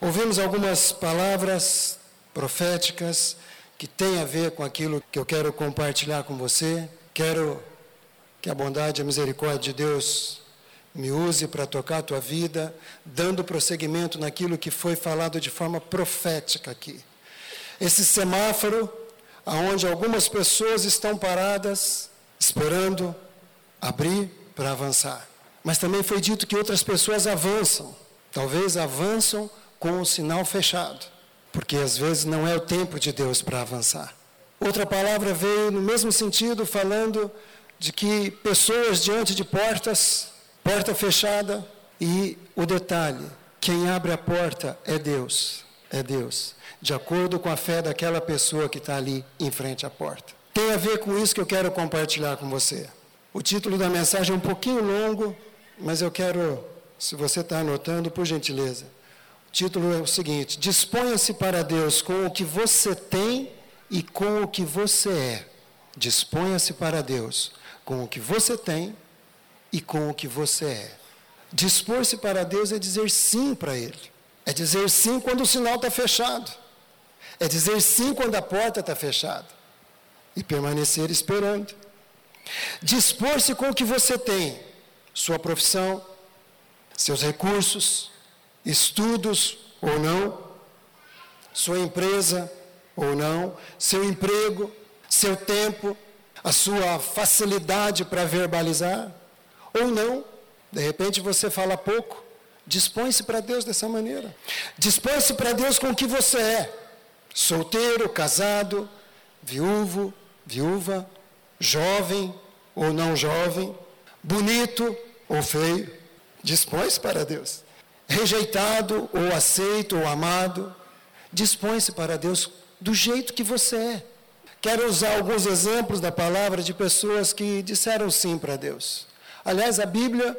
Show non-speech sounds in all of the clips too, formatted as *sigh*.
Ouvimos algumas palavras proféticas que têm a ver com aquilo que eu quero compartilhar com você. Quero que a bondade e a misericórdia de Deus me use para tocar a tua vida, dando prosseguimento naquilo que foi falado de forma profética aqui. Esse semáforo, aonde algumas pessoas estão paradas, esperando abrir para avançar. Mas também foi dito que outras pessoas avançam. Talvez avançam com o sinal fechado, porque às vezes não é o tempo de Deus para avançar. Outra palavra veio no mesmo sentido, falando de que pessoas diante de portas, porta fechada, e o detalhe: quem abre a porta é Deus, é Deus, de acordo com a fé daquela pessoa que está ali em frente à porta. Tem a ver com isso que eu quero compartilhar com você. O título da mensagem é um pouquinho longo, mas eu quero, se você está anotando, por gentileza. Título é o seguinte: Disponha-se para Deus com o que você tem e com o que você é. Disponha-se para Deus com o que você tem e com o que você é. Dispor-se para Deus é dizer sim para Ele. É dizer sim quando o sinal está fechado. É dizer sim quando a porta está fechada. E permanecer esperando. Dispor-se com o que você tem, sua profissão, seus recursos, estudos ou não, sua empresa ou não, seu emprego, seu tempo, a sua facilidade para verbalizar ou não. De repente você fala pouco. Dispõe-se para Deus dessa maneira. Dispõe-se para Deus com o que você é: solteiro, casado, viúvo, viúva, jovem ou não jovem, bonito ou feio, dispõe-se para Deus. Rejeitado ou aceito ou amado, dispõe-se para Deus do jeito que você é. Quero usar alguns exemplos da palavra de pessoas que disseram sim para Deus. Aliás, a Bíblia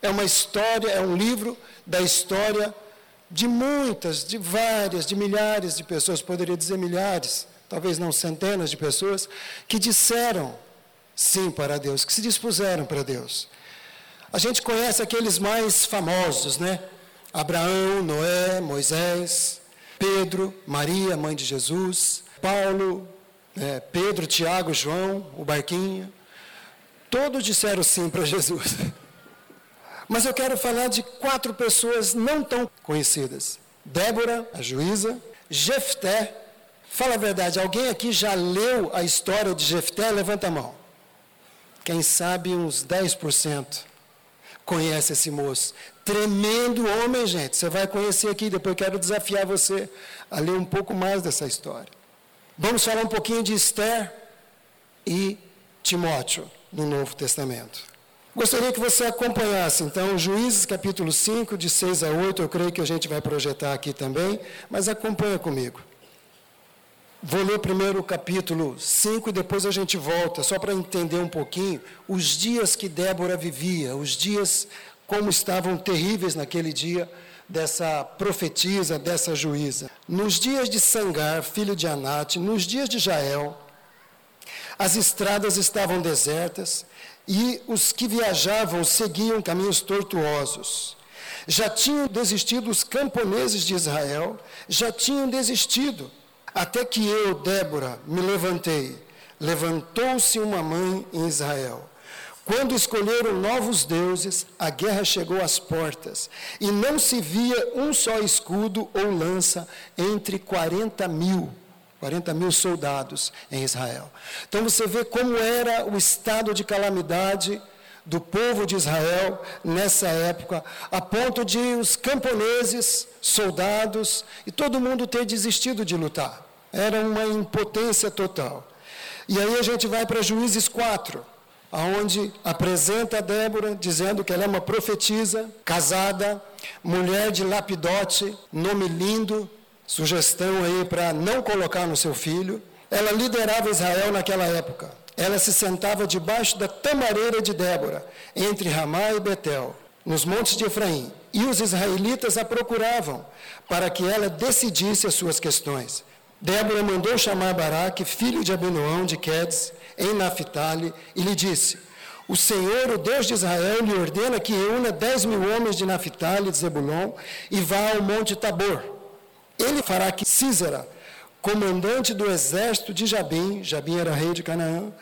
é uma história, é um livro da história de muitas, de várias, de milhares de pessoas, poderia dizer milhares, talvez não centenas de pessoas, que disseram sim para Deus, que se dispuseram para Deus. A gente conhece aqueles mais famosos, né? Abraão, Noé, Moisés, Pedro, Maria, mãe de Jesus, Paulo, é, Pedro, Tiago, João, o barquinho. Todos disseram sim para Jesus. *laughs* Mas eu quero falar de quatro pessoas não tão conhecidas: Débora, a juíza, Jefté, Fala a verdade, alguém aqui já leu a história de Jefté? Levanta a mão. Quem sabe uns 10% conhece esse moço. Tremendo homem, gente. Você vai conhecer aqui, depois quero desafiar você a ler um pouco mais dessa história. Vamos falar um pouquinho de Esther e Timóteo no Novo Testamento. Gostaria que você acompanhasse, então, Juízes capítulo 5, de 6 a 8, eu creio que a gente vai projetar aqui também, mas acompanha comigo. Vou ler primeiro o capítulo 5 e depois a gente volta, só para entender um pouquinho os dias que Débora vivia, os dias como estavam terríveis naquele dia dessa profetisa, dessa juíza. Nos dias de Sangar, filho de Anate, nos dias de Jael, as estradas estavam desertas e os que viajavam seguiam caminhos tortuosos. Já tinham desistido os camponeses de Israel, já tinham desistido até que eu, Débora, me levantei, levantou-se uma mãe em Israel. Quando escolheram novos deuses, a guerra chegou às portas, e não se via um só escudo ou lança entre 40 mil, 40 mil soldados em Israel. Então você vê como era o estado de calamidade do povo de Israel nessa época, a ponto de os camponeses, soldados e todo mundo ter desistido de lutar. Era uma impotência total. E aí a gente vai para Juízes 4, aonde apresenta Débora dizendo que ela é uma profetisa, casada, mulher de lapidote, nome lindo, sugestão aí para não colocar no seu filho. Ela liderava Israel naquela época. Ela se sentava debaixo da tamareira de Débora, entre Ramá e Betel, nos montes de Efraim. E os israelitas a procuravam para que ela decidisse as suas questões. Débora mandou chamar Baraque, filho de Abinoão de Quedes, em Naphtali, e lhe disse: o Senhor, o Deus de Israel, lhe ordena que reúna dez mil homens de Naphtali e de Zebulon e vá ao monte Tabor. Ele fará que Císera, comandante do exército de Jabim, Jabim era rei de Canaã,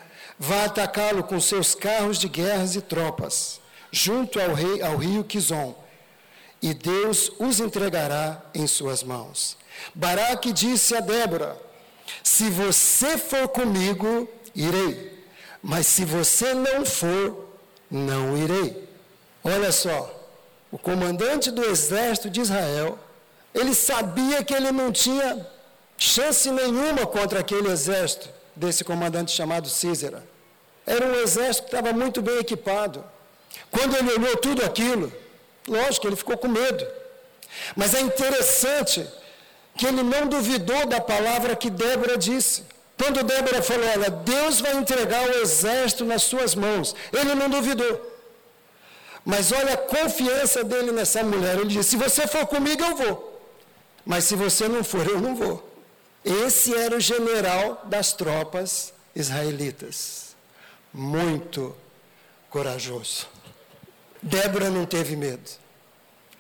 vá atacá-lo com seus carros de guerras e tropas, junto ao, rei, ao rio Quizon, e Deus os entregará em suas mãos. Baraque disse a Débora: Se você for comigo, irei mas se você não for, não irei. Olha só, o comandante do exército de Israel, ele sabia que ele não tinha chance nenhuma contra aquele exército desse comandante chamado Císera. Era um exército que estava muito bem equipado. Quando ele olhou tudo aquilo, lógico, ele ficou com medo. Mas é interessante que ele não duvidou da palavra que Débora disse. Quando Débora falou, olha, Deus vai entregar o exército nas suas mãos, ele não duvidou. Mas olha a confiança dele nessa mulher. Ele disse: se você for comigo, eu vou. Mas se você não for, eu não vou. Esse era o general das tropas israelitas. Muito corajoso. Débora não teve medo.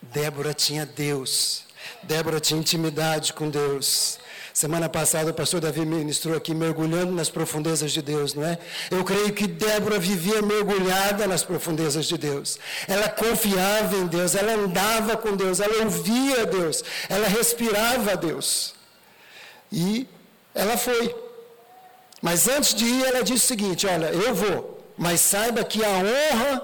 Débora tinha Deus. Débora tinha intimidade com Deus. Semana passada o pastor Davi ministrou aqui mergulhando nas profundezas de Deus, não é? Eu creio que Débora vivia mergulhada nas profundezas de Deus. Ela confiava em Deus, ela andava com Deus, ela ouvia Deus, ela respirava Deus. E ela foi. Mas antes de ir, ela disse o seguinte: Olha, eu vou, mas saiba que a honra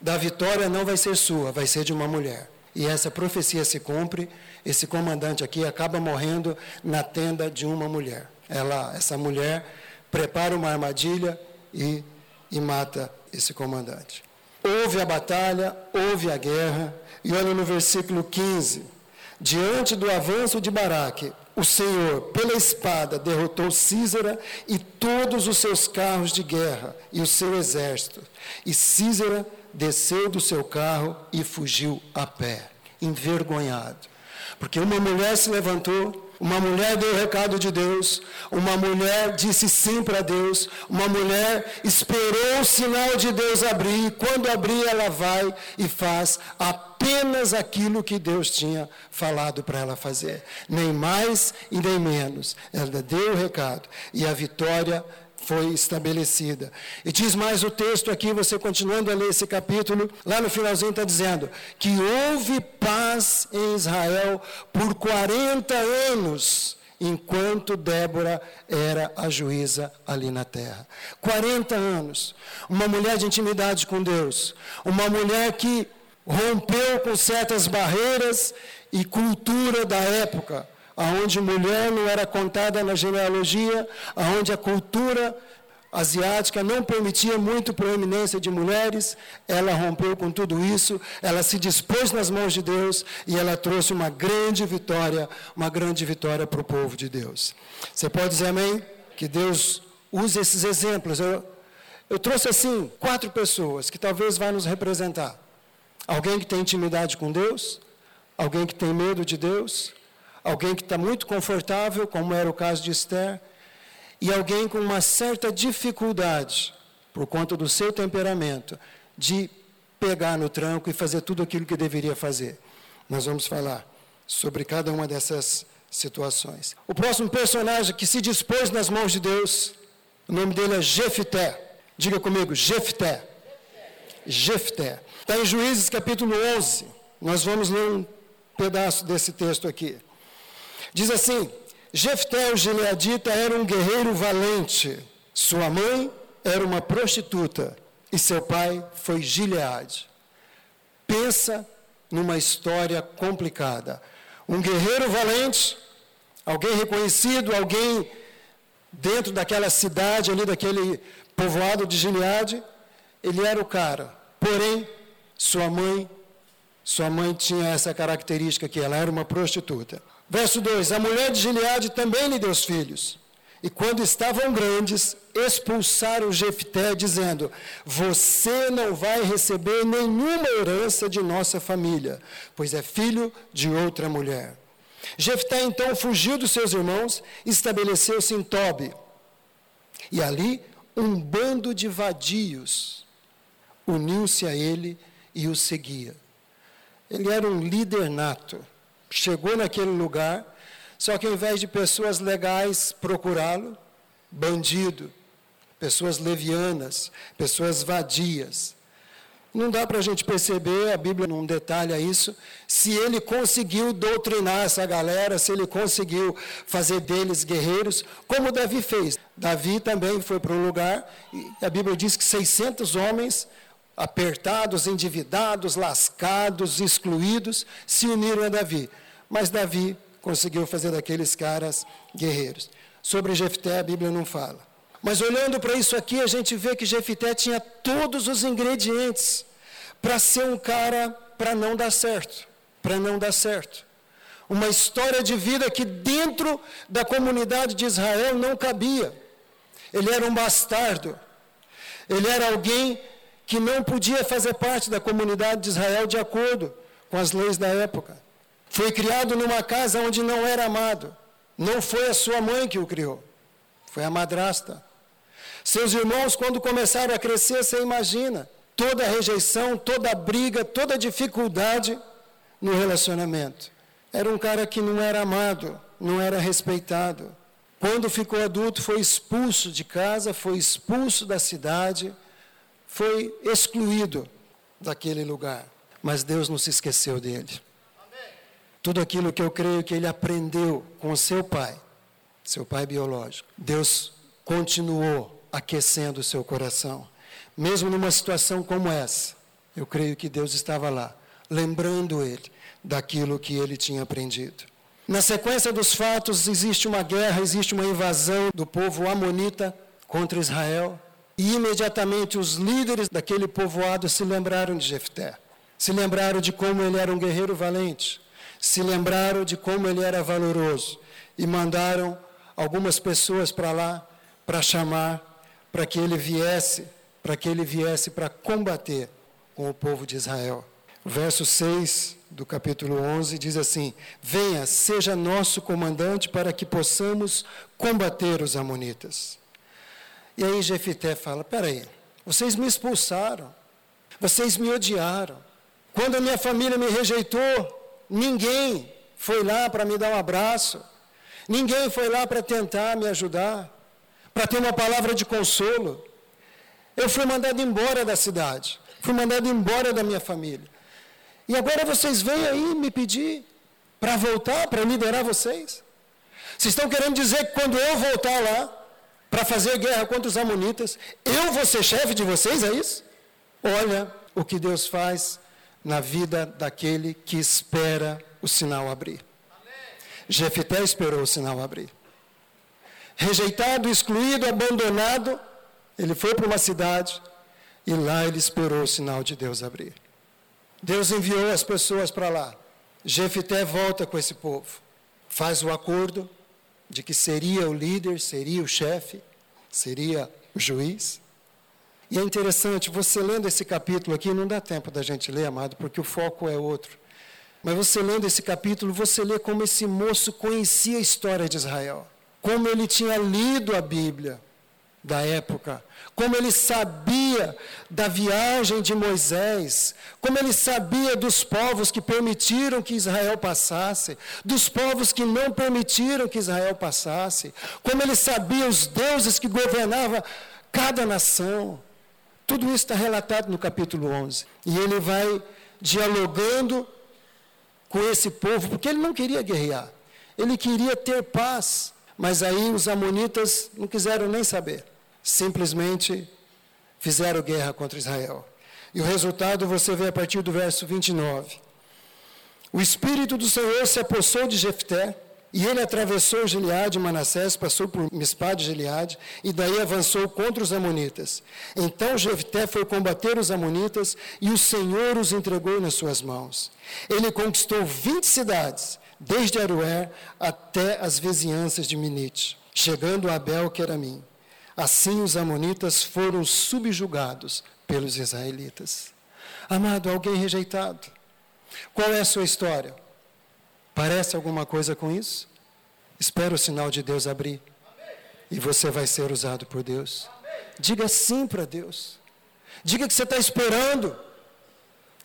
da vitória não vai ser sua, vai ser de uma mulher. E essa profecia se cumpre esse comandante aqui acaba morrendo na tenda de uma mulher. Ela, essa mulher prepara uma armadilha e, e mata esse comandante. Houve a batalha, houve a guerra, e olha no versículo 15: diante do avanço de Baraque, o Senhor, pela espada, derrotou Císera e todos os seus carros de guerra e o seu exército. E Císera desceu do seu carro e fugiu a pé, envergonhado. Porque uma mulher se levantou, uma mulher deu o recado de Deus, uma mulher disse sim para Deus, uma mulher esperou o sinal de Deus abrir, e quando abrir, ela vai e faz apenas aquilo que Deus tinha falado para ela fazer, nem mais e nem menos. Ela deu o recado e a vitória foi estabelecida. E diz mais o texto aqui, você continuando a ler esse capítulo, lá no finalzinho está dizendo que houve paz em Israel por 40 anos, enquanto Débora era a juíza ali na terra. 40 anos. Uma mulher de intimidade com Deus, uma mulher que rompeu com certas barreiras e cultura da época aonde mulher não era contada na genealogia, aonde a cultura asiática não permitia muito proeminência de mulheres, ela rompeu com tudo isso, ela se dispôs nas mãos de Deus e ela trouxe uma grande vitória, uma grande vitória para o povo de Deus. Você pode dizer amém? Que Deus use esses exemplos. Eu, eu trouxe assim quatro pessoas que talvez vá nos representar. Alguém que tem intimidade com Deus, alguém que tem medo de Deus, alguém que está muito confortável, como era o caso de Esther, e alguém com uma certa dificuldade, por conta do seu temperamento, de pegar no tranco e fazer tudo aquilo que deveria fazer. Nós vamos falar sobre cada uma dessas situações. O próximo personagem que se dispôs nas mãos de Deus, o nome dele é Jefté. Diga comigo, Jefté. Jefté. Está em Juízes capítulo 11. Nós vamos ler um pedaço desse texto aqui. Diz assim: Jefté, o gileadita, era um guerreiro valente. Sua mãe era uma prostituta e seu pai foi Gileade. Pensa numa história complicada. Um guerreiro valente, alguém reconhecido, alguém dentro daquela cidade ali, daquele povoado de Gileade, ele era o cara. Porém, sua mãe, sua mãe tinha essa característica que ela era uma prostituta. Verso 2: A mulher de Gileade também lhe deu filhos. E quando estavam grandes, expulsaram Jefté, dizendo: Você não vai receber nenhuma herança de nossa família, pois é filho de outra mulher. Jefté então fugiu dos seus irmãos e estabeleceu-se em Tobi. E ali um bando de vadios uniu-se a ele e o seguia. Ele era um líder nato. Chegou naquele lugar, só que ao invés de pessoas legais procurá-lo, bandido, pessoas levianas, pessoas vadias. Não dá para a gente perceber, a Bíblia não detalha isso, se ele conseguiu doutrinar essa galera, se ele conseguiu fazer deles guerreiros, como Davi fez. Davi também foi para um lugar, e a Bíblia diz que 600 homens, apertados, endividados, lascados, excluídos, se uniram a Davi. Mas Davi conseguiu fazer daqueles caras guerreiros. Sobre Jefté, a Bíblia não fala. Mas olhando para isso aqui, a gente vê que Jefité tinha todos os ingredientes para ser um cara para não dar certo, para não dar certo. Uma história de vida que dentro da comunidade de Israel não cabia. Ele era um bastardo. Ele era alguém que não podia fazer parte da comunidade de Israel de acordo com as leis da época. Foi criado numa casa onde não era amado. Não foi a sua mãe que o criou, foi a madrasta. Seus irmãos, quando começaram a crescer, você imagina, toda a rejeição, toda a briga, toda a dificuldade no relacionamento. Era um cara que não era amado, não era respeitado. Quando ficou adulto, foi expulso de casa, foi expulso da cidade, foi excluído daquele lugar. Mas Deus não se esqueceu dele. Tudo aquilo que eu creio que ele aprendeu com seu pai, seu pai biológico, Deus continuou aquecendo o seu coração. Mesmo numa situação como essa, eu creio que Deus estava lá, lembrando ele daquilo que ele tinha aprendido. Na sequência dos fatos, existe uma guerra, existe uma invasão do povo amonita contra Israel. E imediatamente os líderes daquele povoado se lembraram de Jefté. Se lembraram de como ele era um guerreiro valente. Se lembraram de como ele era valoroso. E mandaram algumas pessoas para lá para chamar para que ele viesse, para que ele viesse para combater com o povo de Israel. Verso 6 do capítulo 11 diz assim: Venha, seja nosso comandante para que possamos combater os amonitas. E aí Jefité fala: Peraí, vocês me expulsaram, vocês me odiaram. Quando a minha família me rejeitou, ninguém foi lá para me dar um abraço, ninguém foi lá para tentar me ajudar para ter uma palavra de consolo. Eu fui mandado embora da cidade, fui mandado embora da minha família. E agora vocês vêm aí me pedir para voltar, para liderar vocês? Vocês estão querendo dizer que quando eu voltar lá para fazer guerra contra os amonitas, eu vou ser chefe de vocês, é isso? Olha o que Deus faz na vida daquele que espera o sinal abrir. Jefité esperou o sinal abrir rejeitado, excluído, abandonado, ele foi para uma cidade e lá ele esperou o sinal de Deus abrir. Deus enviou as pessoas para lá. Jefité volta com esse povo, faz o acordo de que seria o líder, seria o chefe, seria o juiz. E é interessante, você lendo esse capítulo aqui, não dá tempo da gente ler, amado, porque o foco é outro. Mas você lendo esse capítulo, você lê como esse moço conhecia a história de Israel como ele tinha lido a Bíblia da época, como ele sabia da viagem de Moisés, como ele sabia dos povos que permitiram que Israel passasse, dos povos que não permitiram que Israel passasse, como ele sabia os deuses que governavam cada nação. Tudo isso está relatado no capítulo 11. E ele vai dialogando com esse povo, porque ele não queria guerrear, ele queria ter paz. Mas aí os amonitas não quiseram nem saber. Simplesmente fizeram guerra contra Israel. E o resultado você vê a partir do verso 29. O Espírito do Senhor se apossou de Jefté, e ele atravessou Gileade e Manassés, passou por Mispá de Gileade, e daí avançou contra os amonitas. Então Jefté foi combater os amonitas, e o Senhor os entregou nas suas mãos. Ele conquistou 20 cidades, desde Arué até as vizinhanças de Minite, chegando a Abel, que era mim. Assim os amonitas foram subjugados pelos israelitas. Amado, alguém rejeitado. Qual é a sua história? Parece alguma coisa com isso? Espera o sinal de Deus abrir. E você vai ser usado por Deus. Diga sim para Deus. Diga que você está esperando,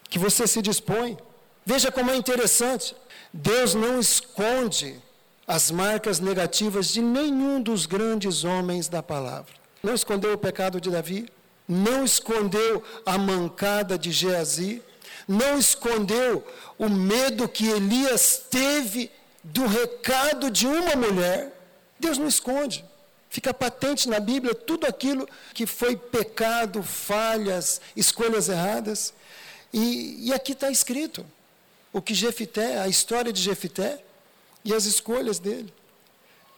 que você se dispõe. Veja como é interessante. Deus não esconde as marcas negativas de nenhum dos grandes homens da palavra. Não escondeu o pecado de Davi, não escondeu a mancada de Geazi, não escondeu o medo que Elias teve do recado de uma mulher. Deus não esconde. Fica patente na Bíblia tudo aquilo que foi pecado, falhas, escolhas erradas. E, e aqui está escrito o que Jefité, a história de Jefité e as escolhas dele.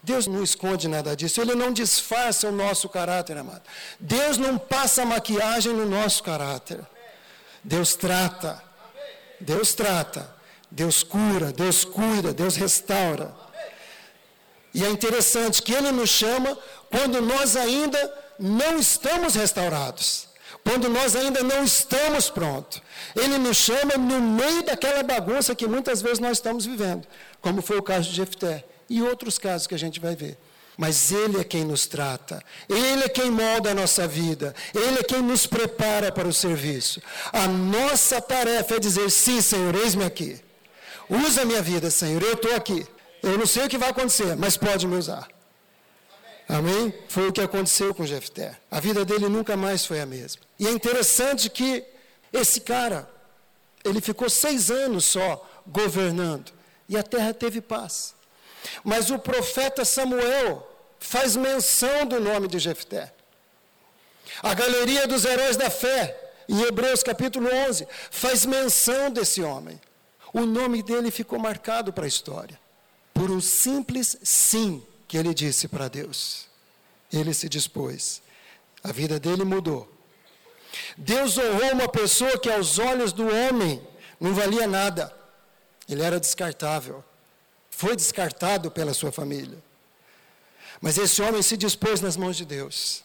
Deus não esconde nada disso, Ele não disfarça o nosso caráter, amado. Deus não passa maquiagem no nosso caráter. Deus trata, Deus trata, Deus cura, Deus cuida, Deus restaura. E é interessante que Ele nos chama quando nós ainda não estamos restaurados, quando nós ainda não estamos prontos. Ele nos chama no meio daquela bagunça que muitas vezes nós estamos vivendo, como foi o caso de Jefté e outros casos que a gente vai ver. Mas Ele é quem nos trata, Ele é quem molda a nossa vida, Ele é quem nos prepara para o serviço. A nossa tarefa é dizer: sim, Senhor, eis-me aqui. Usa a minha vida, Senhor, eu estou aqui. Eu não sei o que vai acontecer, mas pode me usar. Amém? Foi o que aconteceu com Jefté. A vida dele nunca mais foi a mesma. E é interessante que esse cara, ele ficou seis anos só governando e a terra teve paz. Mas o profeta Samuel faz menção do nome de Jefté. A galeria dos heróis da fé, em Hebreus capítulo 11, faz menção desse homem. O nome dele ficou marcado para a história por um simples sim que ele disse para Deus. Ele se dispôs. A vida dele mudou. Deus honrou uma pessoa que aos olhos do homem não valia nada. Ele era descartável. Foi descartado pela sua família. Mas esse homem se dispôs nas mãos de Deus.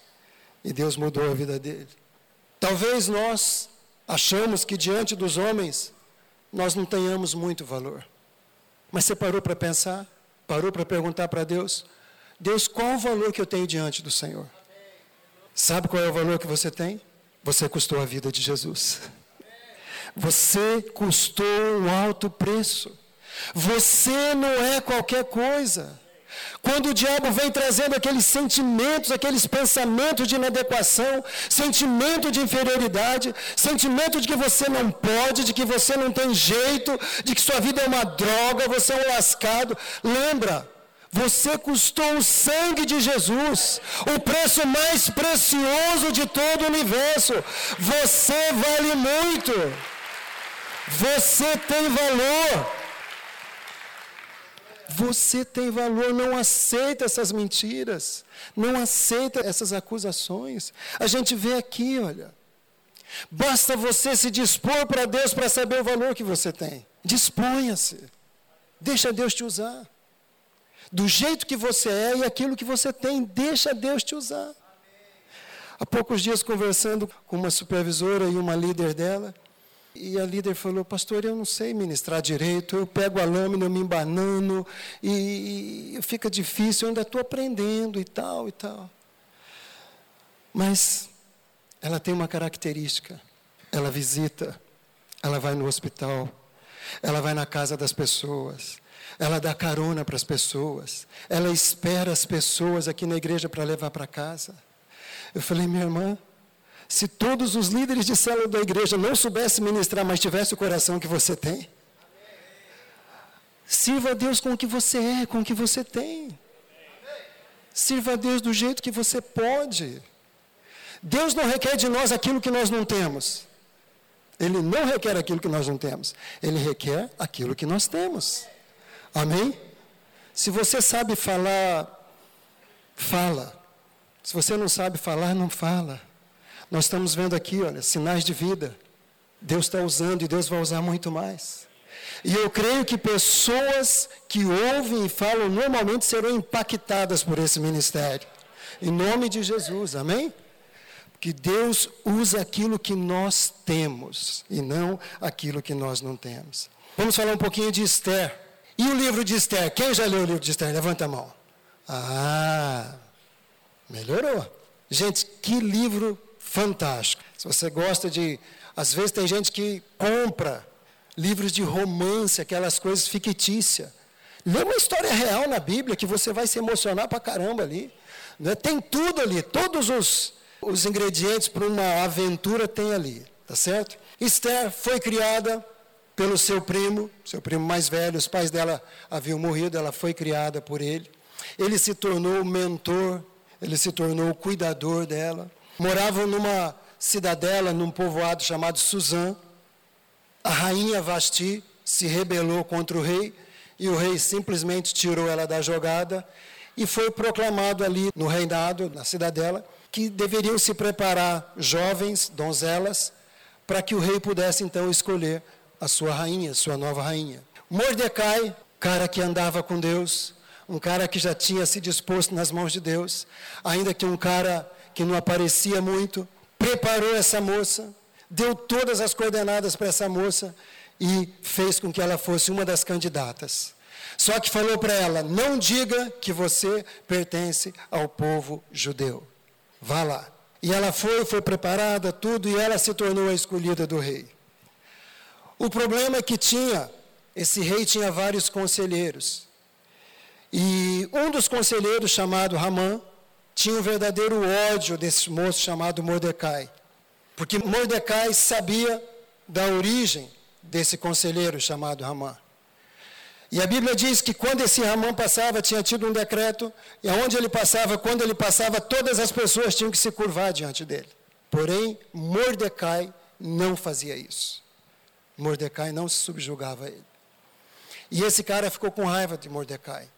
E Deus mudou a vida dele. Talvez nós achamos que diante dos homens nós não tenhamos muito valor. Mas você parou para pensar? Parou para perguntar para Deus? Deus, qual o valor que eu tenho diante do Senhor? Sabe qual é o valor que você tem? Você custou a vida de Jesus. Você custou um alto preço. Você não é qualquer coisa. Quando o diabo vem trazendo aqueles sentimentos, aqueles pensamentos de inadequação, sentimento de inferioridade, sentimento de que você não pode, de que você não tem jeito, de que sua vida é uma droga, você é um lascado, lembra, você custou o sangue de Jesus, o preço mais precioso de todo o universo. Você vale muito. Você tem valor. Você tem valor, não aceita essas mentiras, não aceita essas acusações. A gente vê aqui, olha. Basta você se dispor para Deus para saber o valor que você tem. Disponha-se. Deixa Deus te usar. Do jeito que você é e aquilo que você tem, deixa Deus te usar. Há poucos dias conversando com uma supervisora e uma líder dela, e a líder falou, pastor, eu não sei ministrar direito, eu pego a lâmina, eu me embanano, e, e fica difícil, eu ainda estou aprendendo e tal e tal. Mas ela tem uma característica, ela visita, ela vai no hospital, ela vai na casa das pessoas, ela dá carona para as pessoas, ela espera as pessoas aqui na igreja para levar para casa. Eu falei, minha irmã, se todos os líderes de célula da igreja não soubessem ministrar, mas tivesse o coração que você tem, sirva a Deus com o que você é, com o que você tem. Sirva a Deus do jeito que você pode. Deus não requer de nós aquilo que nós não temos. Ele não requer aquilo que nós não temos. Ele requer aquilo que nós temos. Amém? Se você sabe falar, fala. Se você não sabe falar, não fala. Nós estamos vendo aqui, olha, sinais de vida. Deus está usando e Deus vai usar muito mais. E eu creio que pessoas que ouvem e falam normalmente serão impactadas por esse ministério. Em nome de Jesus, amém? Que Deus usa aquilo que nós temos e não aquilo que nós não temos. Vamos falar um pouquinho de Esther. E o livro de Esther? Quem já leu o livro de Esther? Levanta a mão. Ah, melhorou. Gente, que livro fantástico. Se você gosta de. Às vezes tem gente que compra livros de romance, aquelas coisas fictícias. Lê uma história real na Bíblia que você vai se emocionar pra caramba ali. Né? Tem tudo ali, todos os, os ingredientes para uma aventura tem ali, tá certo? Esther foi criada pelo seu primo, seu primo mais velho, os pais dela haviam morrido, ela foi criada por ele. Ele se tornou mentor, ele se tornou cuidador dela. Moravam numa cidadela, num povoado chamado Suzã. A rainha Vasti se rebelou contra o rei e o rei simplesmente tirou ela da jogada e foi proclamado ali no reinado, na cidadela, que deveriam se preparar jovens, donzelas, para que o rei pudesse então escolher a sua rainha, sua nova rainha. Mordecai, cara que andava com Deus, um cara que já tinha se disposto nas mãos de Deus, ainda que um cara que não aparecia muito, preparou essa moça, deu todas as coordenadas para essa moça e fez com que ela fosse uma das candidatas. Só que falou para ela: não diga que você pertence ao povo judeu. Vá lá. E ela foi, foi preparada, tudo, e ela se tornou a escolhida do rei. O problema é que tinha, esse rei tinha vários conselheiros. E um dos conselheiros, chamado Ramã, tinha um verdadeiro ódio desse moço chamado Mordecai. Porque Mordecai sabia da origem desse conselheiro chamado Ramã. E a Bíblia diz que quando esse Ramã passava, tinha tido um decreto, e aonde ele passava, quando ele passava, todas as pessoas tinham que se curvar diante dele. Porém, Mordecai não fazia isso. Mordecai não se subjugava a ele. E esse cara ficou com raiva de Mordecai.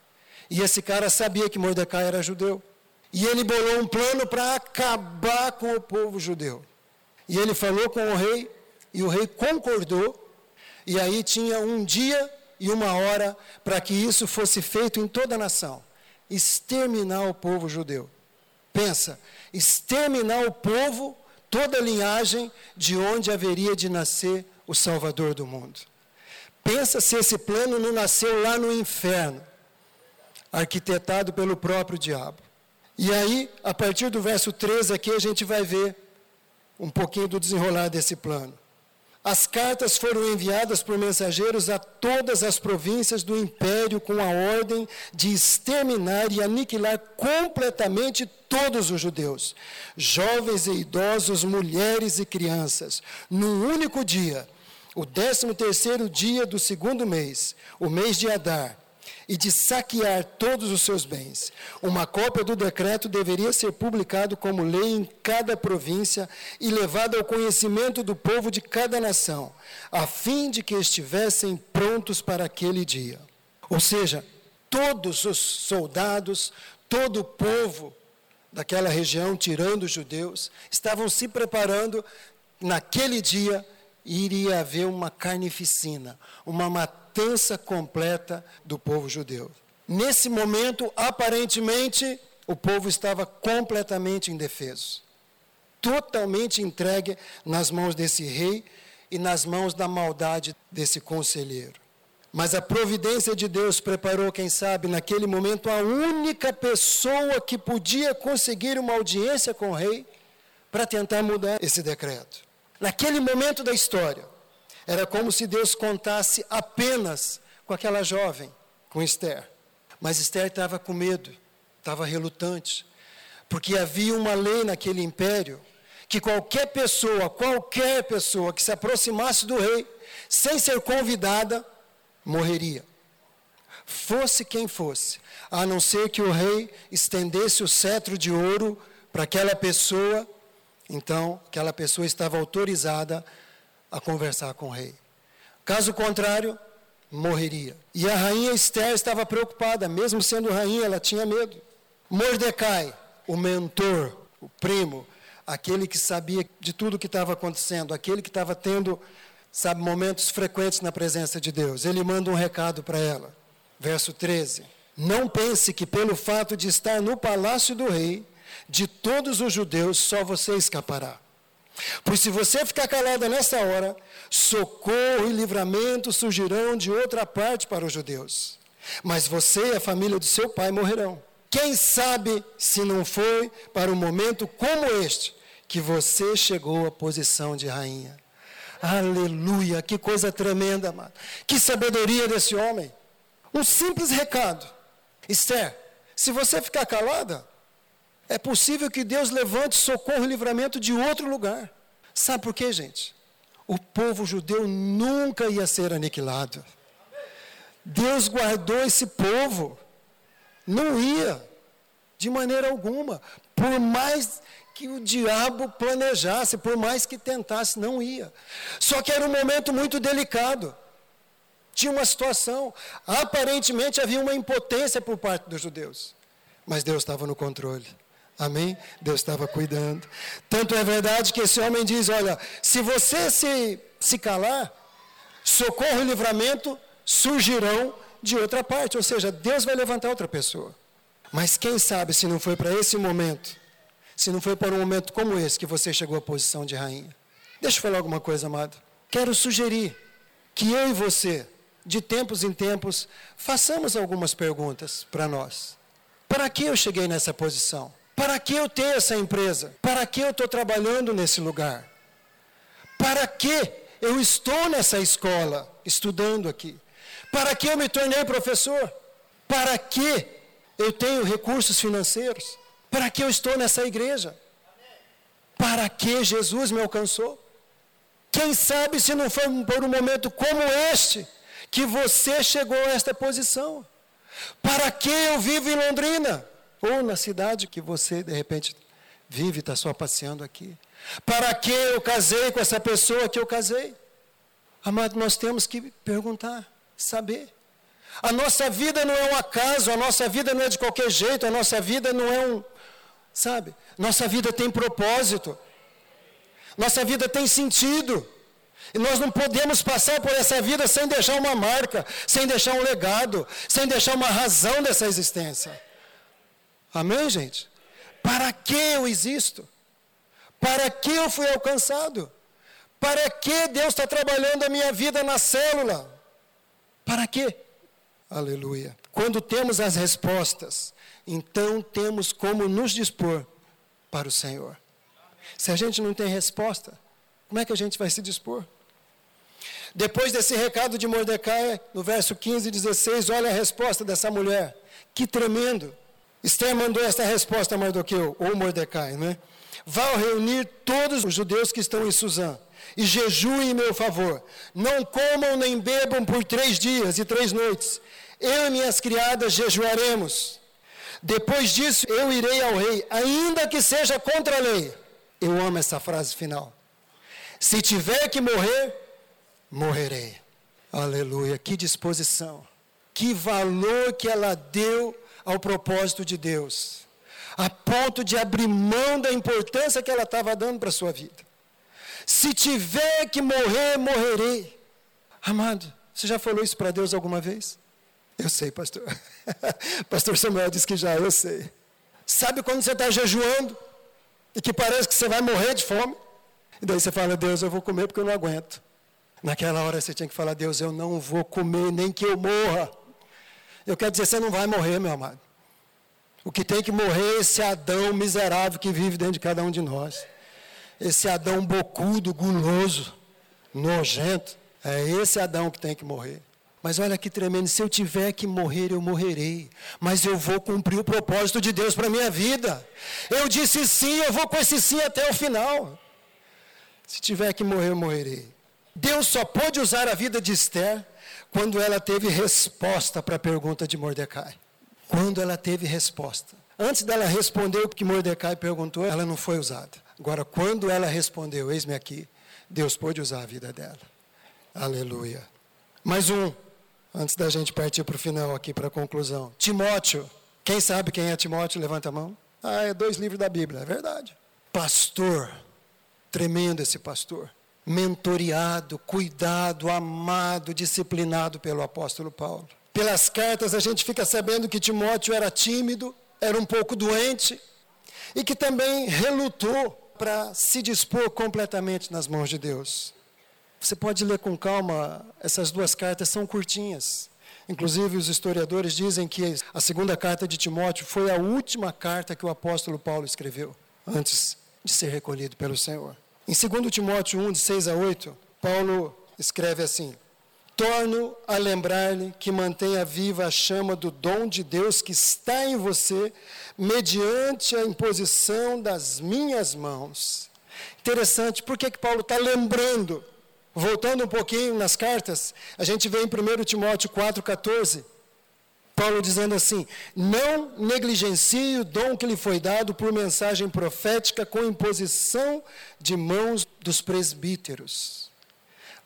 E esse cara sabia que Mordecai era judeu. E ele bolou um plano para acabar com o povo judeu. E ele falou com o rei, e o rei concordou. E aí tinha um dia e uma hora para que isso fosse feito em toda a nação exterminar o povo judeu. Pensa, exterminar o povo, toda a linhagem de onde haveria de nascer o Salvador do mundo. Pensa se esse plano não nasceu lá no inferno, arquitetado pelo próprio diabo. E aí, a partir do verso 13 aqui, a gente vai ver um pouquinho do desenrolar desse plano. As cartas foram enviadas por mensageiros a todas as províncias do império com a ordem de exterminar e aniquilar completamente todos os judeus, jovens e idosos, mulheres e crianças, num único dia, o décimo terceiro dia do segundo mês, o mês de Adar e de saquear todos os seus bens. Uma cópia do decreto deveria ser publicado como lei em cada província e levada ao conhecimento do povo de cada nação, a fim de que estivessem prontos para aquele dia. Ou seja, todos os soldados, todo o povo daquela região, tirando os judeus, estavam se preparando naquele dia iria haver uma carnificina, uma matança completa do povo judeu. Nesse momento, aparentemente, o povo estava completamente indefeso, totalmente entregue nas mãos desse rei e nas mãos da maldade desse conselheiro. Mas a providência de Deus preparou, quem sabe, naquele momento, a única pessoa que podia conseguir uma audiência com o rei para tentar mudar esse decreto. Naquele momento da história, era como se Deus contasse apenas com aquela jovem, com Esther. Mas Esther estava com medo, estava relutante, porque havia uma lei naquele império que qualquer pessoa, qualquer pessoa que se aproximasse do rei, sem ser convidada, morreria. Fosse quem fosse, a não ser que o rei estendesse o cetro de ouro para aquela pessoa então, aquela pessoa estava autorizada a conversar com o rei. Caso contrário, morreria. E a rainha Esther estava preocupada, mesmo sendo rainha, ela tinha medo. Mordecai, o mentor, o primo, aquele que sabia de tudo o que estava acontecendo, aquele que estava tendo, sabe, momentos frequentes na presença de Deus. Ele manda um recado para ela. Verso 13: Não pense que pelo fato de estar no palácio do rei, de todos os judeus, só você escapará. Pois se você ficar calada nessa hora, socorro e livramento surgirão de outra parte para os judeus. Mas você e a família do seu pai morrerão. Quem sabe se não foi para um momento como este que você chegou à posição de rainha. Aleluia, que coisa tremenda, amado. Que sabedoria desse homem. Um simples recado. Esther, se você ficar calada, é possível que Deus levante socorro e livramento de outro lugar. Sabe por quê, gente? O povo judeu nunca ia ser aniquilado. Deus guardou esse povo. Não ia, de maneira alguma. Por mais que o diabo planejasse, por mais que tentasse, não ia. Só que era um momento muito delicado. Tinha uma situação, aparentemente havia uma impotência por parte dos judeus, mas Deus estava no controle. Amém? Deus estava cuidando. Tanto é verdade que esse homem diz: Olha, se você se, se calar, socorro e livramento surgirão de outra parte. Ou seja, Deus vai levantar outra pessoa. Mas quem sabe se não foi para esse momento se não foi para um momento como esse que você chegou à posição de rainha. Deixa eu falar alguma coisa, amado. Quero sugerir que eu e você, de tempos em tempos, façamos algumas perguntas para nós. Para que eu cheguei nessa posição? Para que eu tenho essa empresa? Para que eu estou trabalhando nesse lugar? Para que eu estou nessa escola, estudando aqui? Para que eu me tornei professor? Para que eu tenho recursos financeiros? Para que eu estou nessa igreja? Para que Jesus me alcançou? Quem sabe se não foi por um momento como este que você chegou a esta posição? Para que eu vivo em Londrina? Ou na cidade que você de repente vive está só passeando aqui? Para que eu casei com essa pessoa que eu casei? Amado, nós temos que perguntar, saber. A nossa vida não é um acaso, a nossa vida não é de qualquer jeito, a nossa vida não é um, Sabe? Nossa vida tem propósito. Nossa vida tem sentido. E nós não podemos passar por essa vida sem deixar uma marca, sem deixar um legado, sem deixar uma razão dessa existência. Amém, gente? Para que eu existo? Para que eu fui alcançado? Para que Deus está trabalhando a minha vida na célula? Para quê? Aleluia. Quando temos as respostas, então temos como nos dispor para o Senhor. Se a gente não tem resposta, como é que a gente vai se dispor? Depois desse recado de Mordecai, no verso 15 e 16, olha a resposta dessa mulher. Que tremendo. Esther mandou esta resposta a Mardoqueu, ou Mordecai, não é? Vá reunir todos os judeus que estão em Suzã e jejuem em meu favor. Não comam nem bebam por três dias e três noites. Eu e minhas criadas jejuaremos. Depois disso, eu irei ao rei, ainda que seja contra a lei. Eu amo essa frase final. Se tiver que morrer, morrerei. Aleluia. Que disposição. Que valor que ela deu ao propósito de Deus. A ponto de abrir mão da importância que ela estava dando para a sua vida. Se tiver que morrer, morrerei. Amado, você já falou isso para Deus alguma vez? Eu sei, pastor. *laughs* pastor Samuel disse que já, eu sei. Sabe quando você está jejuando e que parece que você vai morrer de fome? E daí você fala, Deus, eu vou comer porque eu não aguento. Naquela hora você tinha que falar, Deus, eu não vou comer nem que eu morra. Eu quero dizer, você não vai morrer, meu amado. O que tem que morrer é esse Adão miserável que vive dentro de cada um de nós. Esse Adão bocudo, guloso, nojento. É esse Adão que tem que morrer. Mas olha que tremendo, se eu tiver que morrer, eu morrerei. Mas eu vou cumprir o propósito de Deus para a minha vida. Eu disse sim, eu vou com esse sim até o final. Se tiver que morrer, eu morrerei. Deus só pôde usar a vida de Esther quando ela teve resposta para a pergunta de Mordecai. Quando ela teve resposta. Antes dela responder o que Mordecai perguntou, ela não foi usada. Agora, quando ela respondeu, eis-me aqui, Deus pôde usar a vida dela. Aleluia. Mais um antes da gente partir para o final aqui, para a conclusão. Timóteo. Quem sabe quem é Timóteo? Levanta a mão. Ah, é dois livros da Bíblia, é verdade. Pastor. Tremendo esse pastor. Mentoriado, cuidado, amado, disciplinado pelo apóstolo Paulo. Pelas cartas a gente fica sabendo que Timóteo era tímido, era um pouco doente e que também relutou para se dispor completamente nas mãos de Deus. Você pode ler com calma, essas duas cartas são curtinhas, Inclusive, os historiadores dizem que a segunda carta de Timóteo foi a última carta que o apóstolo Paulo escreveu antes de ser recolhido pelo Senhor. Em 2 Timóteo 1, de 6 a 8, Paulo escreve assim: Torno a lembrar-lhe que mantenha viva a chama do dom de Deus que está em você, mediante a imposição das minhas mãos. Interessante, por que, que Paulo está lembrando? Voltando um pouquinho nas cartas, a gente vê em 1 Timóteo 4,14, Paulo dizendo assim: Não negligencie o dom que lhe foi dado por mensagem profética com imposição de mãos dos presbíteros.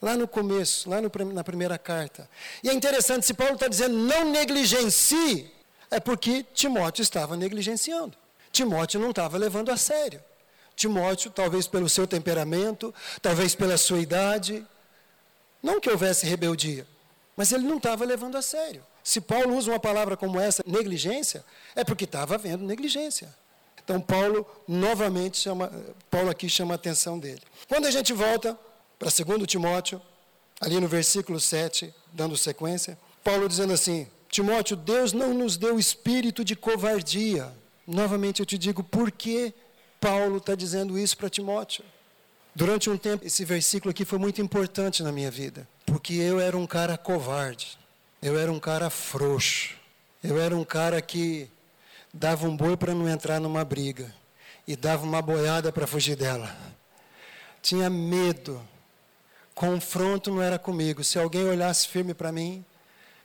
Lá no começo, lá no, na primeira carta. E é interessante, se Paulo está dizendo não negligencie, é porque Timóteo estava negligenciando. Timóteo não estava levando a sério. Timóteo, talvez pelo seu temperamento, talvez pela sua idade, não que houvesse rebeldia, mas ele não estava levando a sério. Se Paulo usa uma palavra como essa, negligência, é porque estava havendo negligência. Então Paulo novamente chama, Paulo aqui chama a atenção dele. Quando a gente volta para 2 Timóteo, ali no versículo 7, dando sequência, Paulo dizendo assim: Timóteo, Deus não nos deu espírito de covardia. Novamente eu te digo, por que Paulo está dizendo isso para Timóteo? Durante um tempo, esse versículo aqui foi muito importante na minha vida, porque eu era um cara covarde, eu era um cara frouxo, eu era um cara que dava um boi para não entrar numa briga e dava uma boiada para fugir dela. Tinha medo, confronto não era comigo. Se alguém olhasse firme para mim,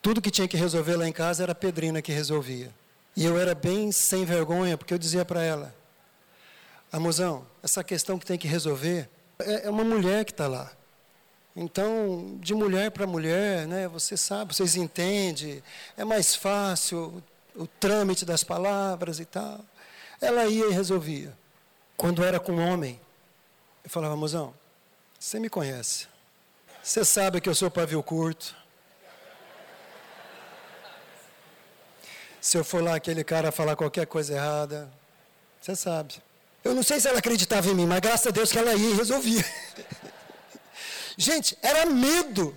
tudo que tinha que resolver lá em casa era a Pedrina que resolvia. E eu era bem sem vergonha, porque eu dizia para ela: Amozão, essa questão que tem que resolver, é, é uma mulher que está lá. Então, de mulher para mulher, né, você sabe, vocês entendem, é mais fácil o, o trâmite das palavras e tal. Ela ia e resolvia. Quando era com um homem, eu falava, mozão, você me conhece. Você sabe que eu sou pavio curto. Se eu for lá aquele cara falar qualquer coisa errada, você sabe. Eu não sei se ela acreditava em mim, mas graças a Deus que ela ia e resolvia. *laughs* Gente, era medo.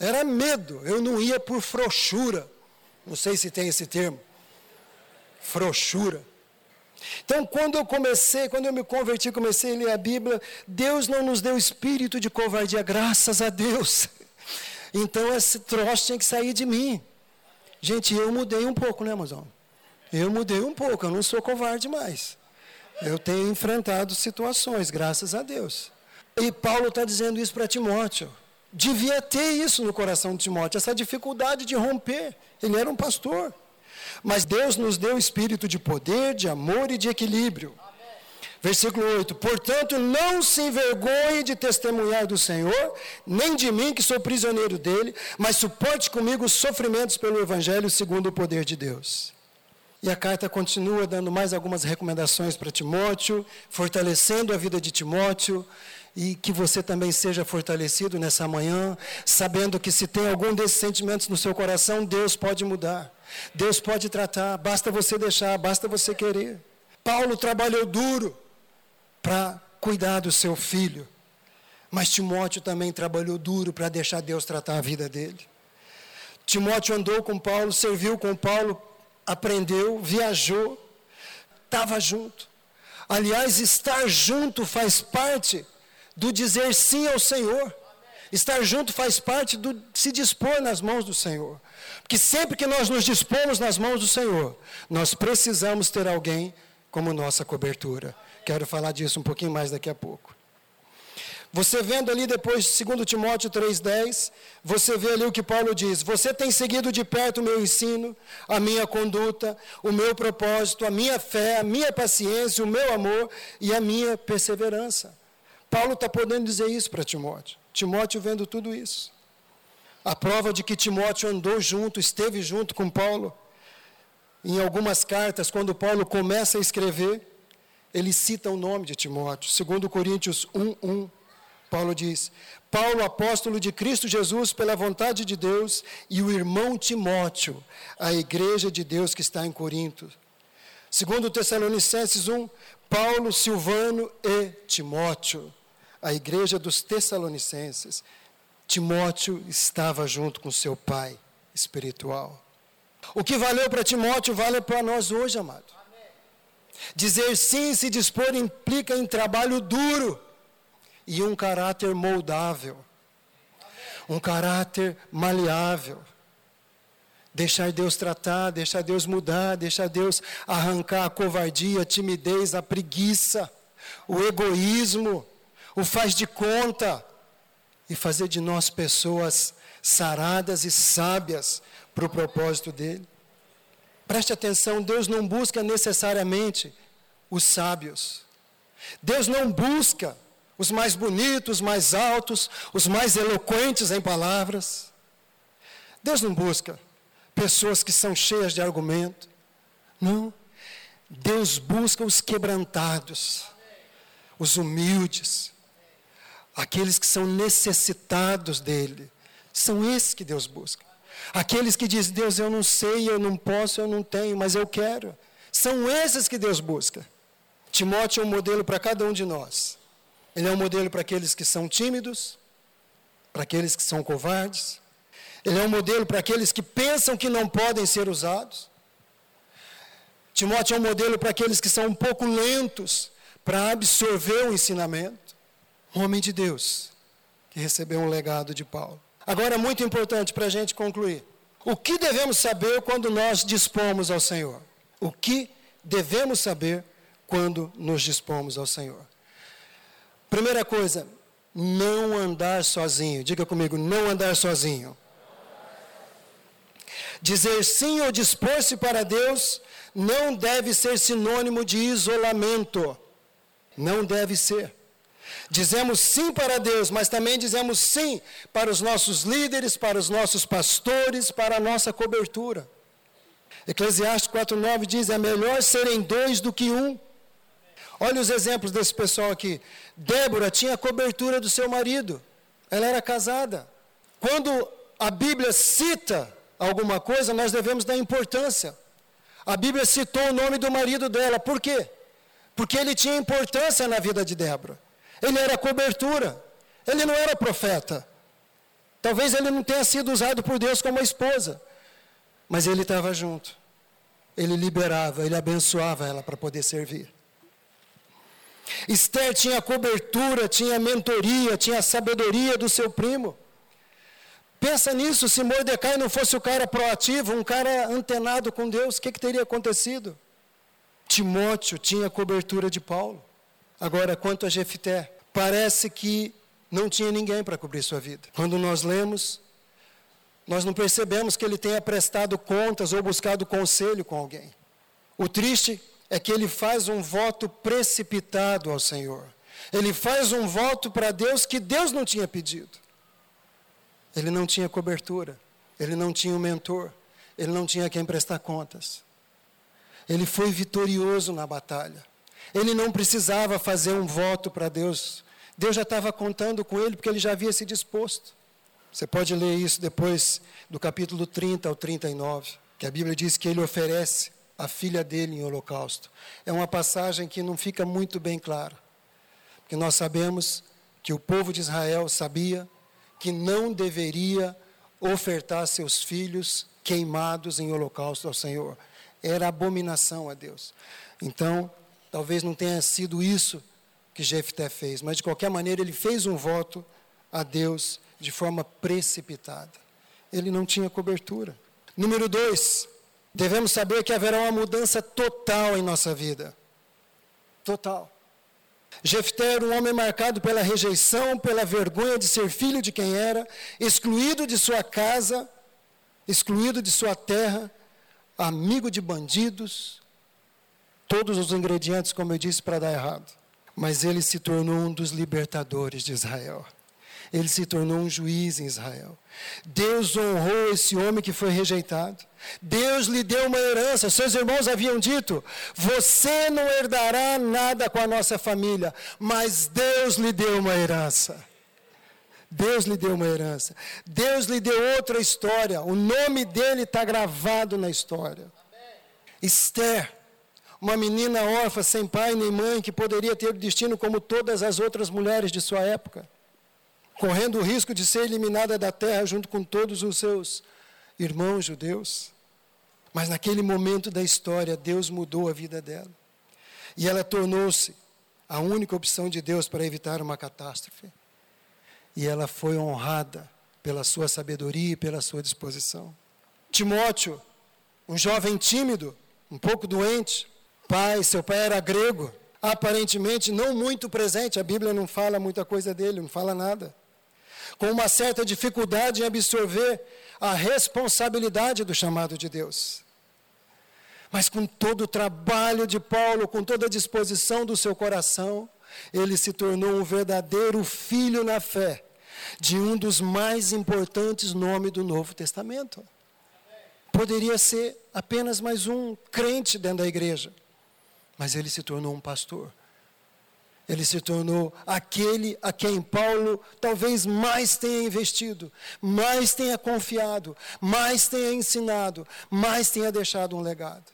Era medo. Eu não ia por frouxura. Não sei se tem esse termo. Frouxura. Então, quando eu comecei, quando eu me converti, comecei a ler a Bíblia, Deus não nos deu espírito de covardia, graças a Deus. *laughs* Então, esse troço tinha que sair de mim. Gente, eu mudei um pouco, né, mozão? Eu mudei um pouco, eu não sou covarde mais. Eu tenho enfrentado situações, graças a Deus. E Paulo está dizendo isso para Timóteo. Devia ter isso no coração de Timóteo, essa dificuldade de romper. Ele era um pastor. Mas Deus nos deu espírito de poder, de amor e de equilíbrio. Versículo 8: Portanto, não se envergonhe de testemunhar do Senhor, nem de mim, que sou prisioneiro dele, mas suporte comigo os sofrimentos pelo Evangelho segundo o poder de Deus. E a carta continua dando mais algumas recomendações para Timóteo, fortalecendo a vida de Timóteo, e que você também seja fortalecido nessa manhã, sabendo que se tem algum desses sentimentos no seu coração, Deus pode mudar, Deus pode tratar, basta você deixar, basta você querer. Paulo trabalhou duro para cuidar do seu filho, mas Timóteo também trabalhou duro para deixar Deus tratar a vida dele. Timóteo andou com Paulo, serviu com Paulo aprendeu, viajou, estava junto. Aliás, estar junto faz parte do dizer sim ao Senhor. Estar junto faz parte do se dispor nas mãos do Senhor. Porque sempre que nós nos dispomos nas mãos do Senhor, nós precisamos ter alguém como nossa cobertura. Quero falar disso um pouquinho mais daqui a pouco. Você vendo ali depois, 2 Timóteo 3,10, você vê ali o que Paulo diz: Você tem seguido de perto o meu ensino, a minha conduta, o meu propósito, a minha fé, a minha paciência, o meu amor e a minha perseverança. Paulo está podendo dizer isso para Timóteo. Timóteo vendo tudo isso. A prova de que Timóteo andou junto, esteve junto com Paulo. Em algumas cartas, quando Paulo começa a escrever, ele cita o nome de Timóteo, segundo Coríntios 1:1. Paulo diz: Paulo, apóstolo de Cristo Jesus, pela vontade de Deus, e o irmão Timóteo, a igreja de Deus que está em Corinto. Segundo Tessalonicenses 1, Paulo, Silvano e Timóteo, a igreja dos Tessalonicenses. Timóteo estava junto com seu pai. espiritual. O que valeu para Timóteo vale para nós hoje, amado. Dizer sim e se dispor implica em trabalho duro e um caráter moldável, um caráter maleável. Deixar Deus tratar, deixar Deus mudar, deixar Deus arrancar a covardia, a timidez, a preguiça, o egoísmo, o faz de conta e fazer de nós pessoas saradas e sábias para o propósito dele. Preste atenção, Deus não busca necessariamente os sábios. Deus não busca os mais bonitos, os mais altos, os mais eloquentes em palavras. Deus não busca pessoas que são cheias de argumento. Não. Deus busca os quebrantados, os humildes, aqueles que são necessitados dele. São esses que Deus busca. Aqueles que dizem, Deus, eu não sei, eu não posso, eu não tenho, mas eu quero. São esses que Deus busca. Timóteo é um modelo para cada um de nós. Ele é um modelo para aqueles que são tímidos, para aqueles que são covardes. Ele é um modelo para aqueles que pensam que não podem ser usados. Timóteo é um modelo para aqueles que são um pouco lentos para absorver o ensinamento. Um homem de Deus que recebeu um legado de Paulo. Agora, muito importante para a gente concluir. O que devemos saber quando nós dispomos ao Senhor? O que devemos saber quando nos dispomos ao Senhor? Primeira coisa, não andar sozinho. Diga comigo, não andar sozinho. Dizer sim ou dispor-se para Deus não deve ser sinônimo de isolamento. Não deve ser. Dizemos sim para Deus, mas também dizemos sim para os nossos líderes, para os nossos pastores, para a nossa cobertura. Eclesiastes 4,9 diz: é melhor serem dois do que um. Olha os exemplos desse pessoal aqui. Débora tinha a cobertura do seu marido, ela era casada. Quando a Bíblia cita alguma coisa, nós devemos dar importância. A Bíblia citou o nome do marido dela, por quê? Porque ele tinha importância na vida de Débora. Ele era cobertura. Ele não era profeta. Talvez ele não tenha sido usado por Deus como esposa. Mas ele estava junto. Ele liberava, ele abençoava ela para poder servir. Esther tinha cobertura, tinha mentoria, tinha sabedoria do seu primo. Pensa nisso, se Mordecai não fosse o cara proativo, um cara antenado com Deus, o que, que teria acontecido? Timóteo tinha cobertura de Paulo. Agora, quanto a Jefté, parece que não tinha ninguém para cobrir sua vida. Quando nós lemos, nós não percebemos que ele tenha prestado contas ou buscado conselho com alguém. O triste é que ele faz um voto precipitado ao Senhor. Ele faz um voto para Deus que Deus não tinha pedido. Ele não tinha cobertura, ele não tinha um mentor, ele não tinha quem prestar contas. Ele foi vitorioso na batalha. Ele não precisava fazer um voto para Deus. Deus já estava contando com ele, porque ele já havia se disposto. Você pode ler isso depois do capítulo 30 ao 39, que a Bíblia diz que ele oferece a filha dele em holocausto. É uma passagem que não fica muito bem clara, porque nós sabemos que o povo de Israel sabia que não deveria ofertar seus filhos queimados em holocausto ao Senhor. Era abominação a Deus. Então, Talvez não tenha sido isso que Jefté fez, mas de qualquer maneira ele fez um voto a Deus de forma precipitada. Ele não tinha cobertura. Número dois, devemos saber que haverá uma mudança total em nossa vida. Total. Jefté era um homem marcado pela rejeição, pela vergonha de ser filho de quem era, excluído de sua casa, excluído de sua terra, amigo de bandidos, todos os ingredientes, como eu disse, para dar errado. Mas ele se tornou um dos libertadores de Israel. Ele se tornou um juiz em Israel. Deus honrou esse homem que foi rejeitado. Deus lhe deu uma herança. Seus irmãos haviam dito: Você não herdará nada com a nossa família, mas Deus lhe deu uma herança. Deus lhe deu uma herança. Deus lhe deu outra história. O nome dele está gravado na história. Esther uma menina órfã, sem pai nem mãe, que poderia ter o destino como todas as outras mulheres de sua época, correndo o risco de ser eliminada da terra junto com todos os seus irmãos judeus. Mas naquele momento da história, Deus mudou a vida dela. E ela tornou-se a única opção de Deus para evitar uma catástrofe. E ela foi honrada pela sua sabedoria e pela sua disposição. Timóteo, um jovem tímido, um pouco doente, pai, seu pai era grego, aparentemente não muito presente, a Bíblia não fala muita coisa dele, não fala nada. Com uma certa dificuldade em absorver a responsabilidade do chamado de Deus. Mas com todo o trabalho de Paulo, com toda a disposição do seu coração, ele se tornou um verdadeiro filho na fé de um dos mais importantes nomes do Novo Testamento. Poderia ser apenas mais um crente dentro da igreja, mas ele se tornou um pastor. Ele se tornou aquele a quem Paulo talvez mais tenha investido, mais tenha confiado, mais tenha ensinado, mais tenha deixado um legado.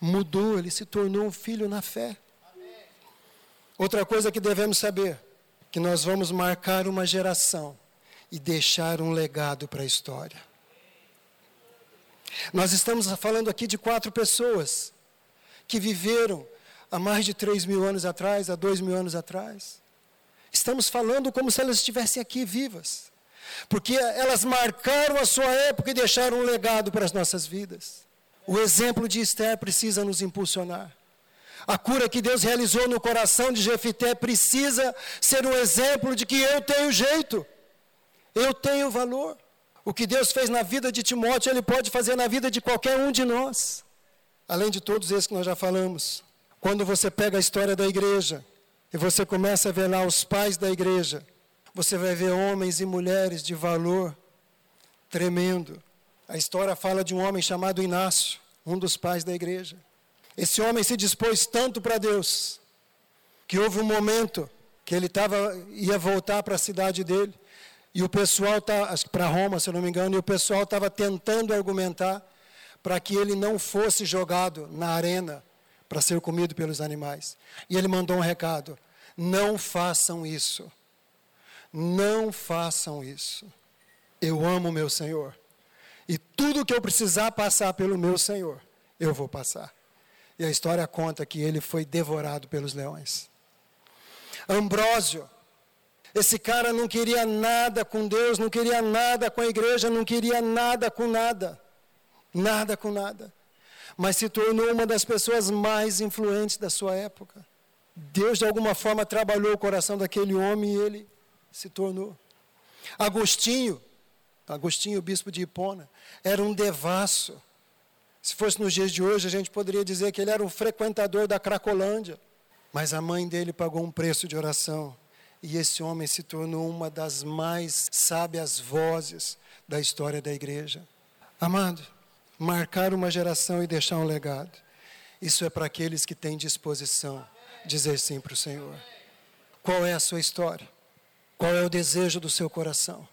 Mudou, ele se tornou um filho na fé. Outra coisa que devemos saber que nós vamos marcar uma geração e deixar um legado para a história. Nós estamos falando aqui de quatro pessoas que viveram há mais de três mil anos atrás, há dois mil anos atrás. Estamos falando como se elas estivessem aqui vivas, porque elas marcaram a sua época e deixaram um legado para as nossas vidas. O exemplo de Esther precisa nos impulsionar. A cura que Deus realizou no coração de Jefité precisa ser um exemplo de que eu tenho jeito, eu tenho valor. O que Deus fez na vida de Timóteo, Ele pode fazer na vida de qualquer um de nós, além de todos esses que nós já falamos. Quando você pega a história da igreja e você começa a ver lá os pais da igreja, você vai ver homens e mulheres de valor tremendo. A história fala de um homem chamado Inácio, um dos pais da igreja. Esse homem se dispôs tanto para Deus, que houve um momento que ele tava, ia voltar para a cidade dele, e o pessoal tá para Roma, se eu não me engano, e o pessoal estava tentando argumentar para que ele não fosse jogado na arena para ser comido pelos animais. E ele mandou um recado: não façam isso. Não façam isso. Eu amo meu Senhor. E tudo que eu precisar passar pelo meu Senhor, eu vou passar. E a história conta que ele foi devorado pelos leões. Ambrósio, esse cara não queria nada com Deus, não queria nada com a igreja, não queria nada com nada. Nada com nada. Mas se tornou uma das pessoas mais influentes da sua época. Deus, de alguma forma, trabalhou o coração daquele homem e ele se tornou. Agostinho, Agostinho, bispo de Hipona, era um devasso se fosse nos dias de hoje, a gente poderia dizer que ele era um frequentador da Cracolândia. Mas a mãe dele pagou um preço de oração. E esse homem se tornou uma das mais sábias vozes da história da igreja. Amado, marcar uma geração e deixar um legado. Isso é para aqueles que têm disposição dizer sim para o Senhor. Qual é a sua história? Qual é o desejo do seu coração?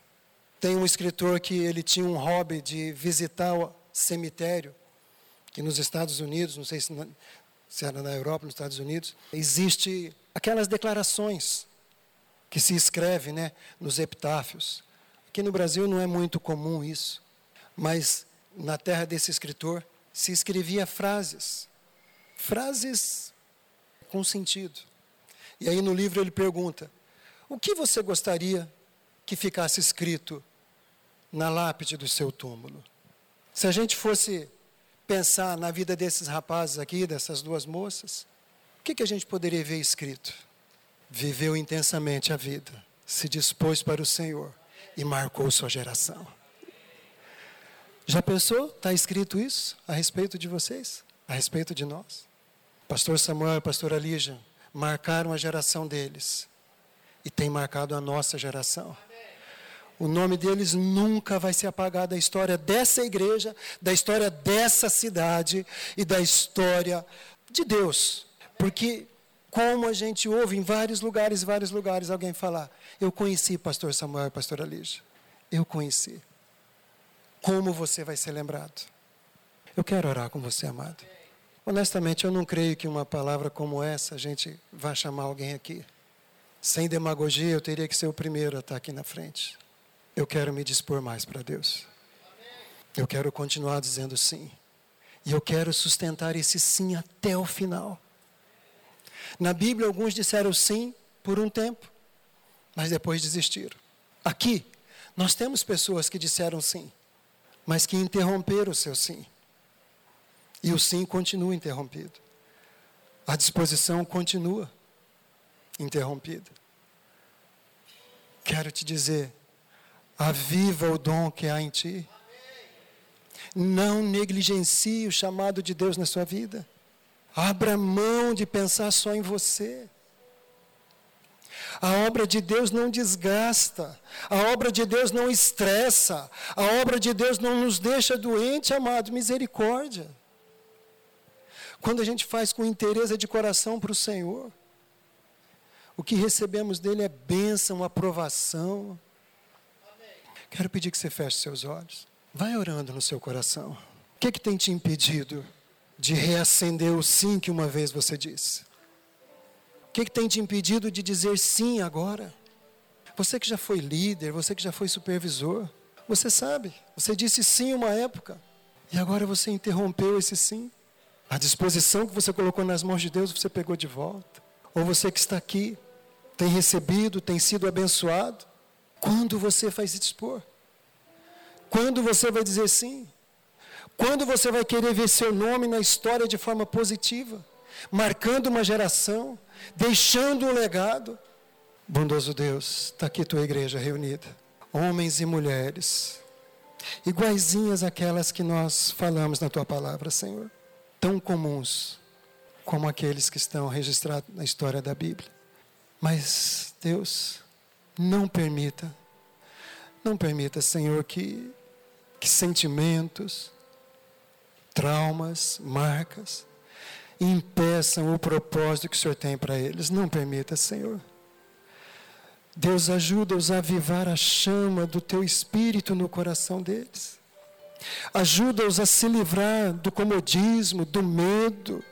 Tem um escritor que ele tinha um hobby de visitar o cemitério que nos Estados Unidos, não sei se, na, se era na Europa, nos Estados Unidos, existe aquelas declarações que se escreve né, nos epitáfios. Aqui no Brasil não é muito comum isso, mas na terra desse escritor se escrevia frases, frases com sentido. E aí no livro ele pergunta: o que você gostaria que ficasse escrito na lápide do seu túmulo? Se a gente fosse pensar na vida desses rapazes aqui, dessas duas moças, o que, que a gente poderia ver escrito? Viveu intensamente a vida, se dispôs para o Senhor e marcou sua geração. Já pensou? Está escrito isso a respeito de vocês? A respeito de nós? Pastor Samuel e pastora Lígia marcaram a geração deles e tem marcado a nossa geração. O nome deles nunca vai se apagar da história dessa igreja, da história dessa cidade e da história de Deus. Porque, como a gente ouve em vários lugares, vários lugares, alguém falar: Eu conheci pastor Samuel e pastora Lígia. Eu conheci. Como você vai ser lembrado? Eu quero orar com você, amado. Honestamente, eu não creio que uma palavra como essa a gente vá chamar alguém aqui. Sem demagogia, eu teria que ser o primeiro a estar aqui na frente eu quero me dispor mais para Deus. Eu quero continuar dizendo sim. E eu quero sustentar esse sim até o final. Na Bíblia, alguns disseram sim por um tempo, mas depois desistiram. Aqui, nós temos pessoas que disseram sim, mas que interromperam o seu sim. E o sim continua interrompido. A disposição continua interrompida. Quero te dizer, aviva o dom que há em ti. Não negligencie o chamado de Deus na sua vida. Abra mão de pensar só em você. A obra de Deus não desgasta, a obra de Deus não estressa, a obra de Deus não nos deixa doente, amado, misericórdia. Quando a gente faz com interesse de coração para o Senhor, o que recebemos dele é bênção, aprovação. Quero pedir que você feche seus olhos. Vai orando no seu coração. O que, que tem te impedido de reacender o sim que uma vez você disse? Que, que tem te impedido de dizer sim agora? Você que já foi líder, você que já foi supervisor, você sabe, você disse sim uma época e agora você interrompeu esse sim. A disposição que você colocou nas mãos de Deus, você pegou de volta. Ou você que está aqui, tem recebido, tem sido abençoado. Quando você vai se dispor? Quando você vai dizer sim? Quando você vai querer ver seu nome na história de forma positiva, marcando uma geração, deixando um legado? Bondoso Deus, está aqui tua igreja reunida, homens e mulheres, iguaizinhas àquelas que nós falamos na tua palavra, Senhor, tão comuns como aqueles que estão registrados na história da Bíblia. Mas, Deus, não permita, não permita, Senhor, que que sentimentos, traumas, marcas impeçam o propósito que o Senhor tem para eles. Não permita, Senhor. Deus ajuda-os a avivar a chama do teu espírito no coração deles. Ajuda-os a se livrar do comodismo, do medo,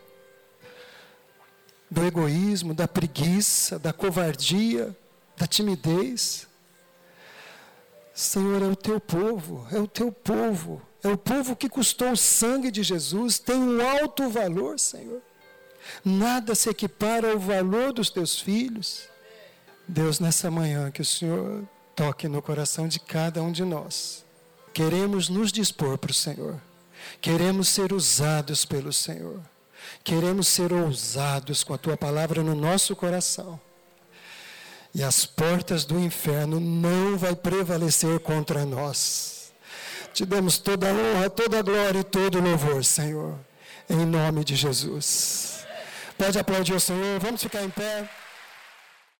do egoísmo, da preguiça, da covardia, da timidez. Senhor, é o teu povo, é o teu povo, é o povo que custou o sangue de Jesus, tem um alto valor, Senhor. Nada se equipara ao valor dos teus filhos. Deus, nessa manhã, que o Senhor toque no coração de cada um de nós. Queremos nos dispor para o Senhor, queremos ser usados pelo Senhor, queremos ser ousados com a tua palavra no nosso coração e as portas do inferno não vai prevalecer contra nós. Te damos toda a honra, toda a glória e todo o louvor, Senhor, em nome de Jesus. Pode aplaudir o Senhor, vamos ficar em pé.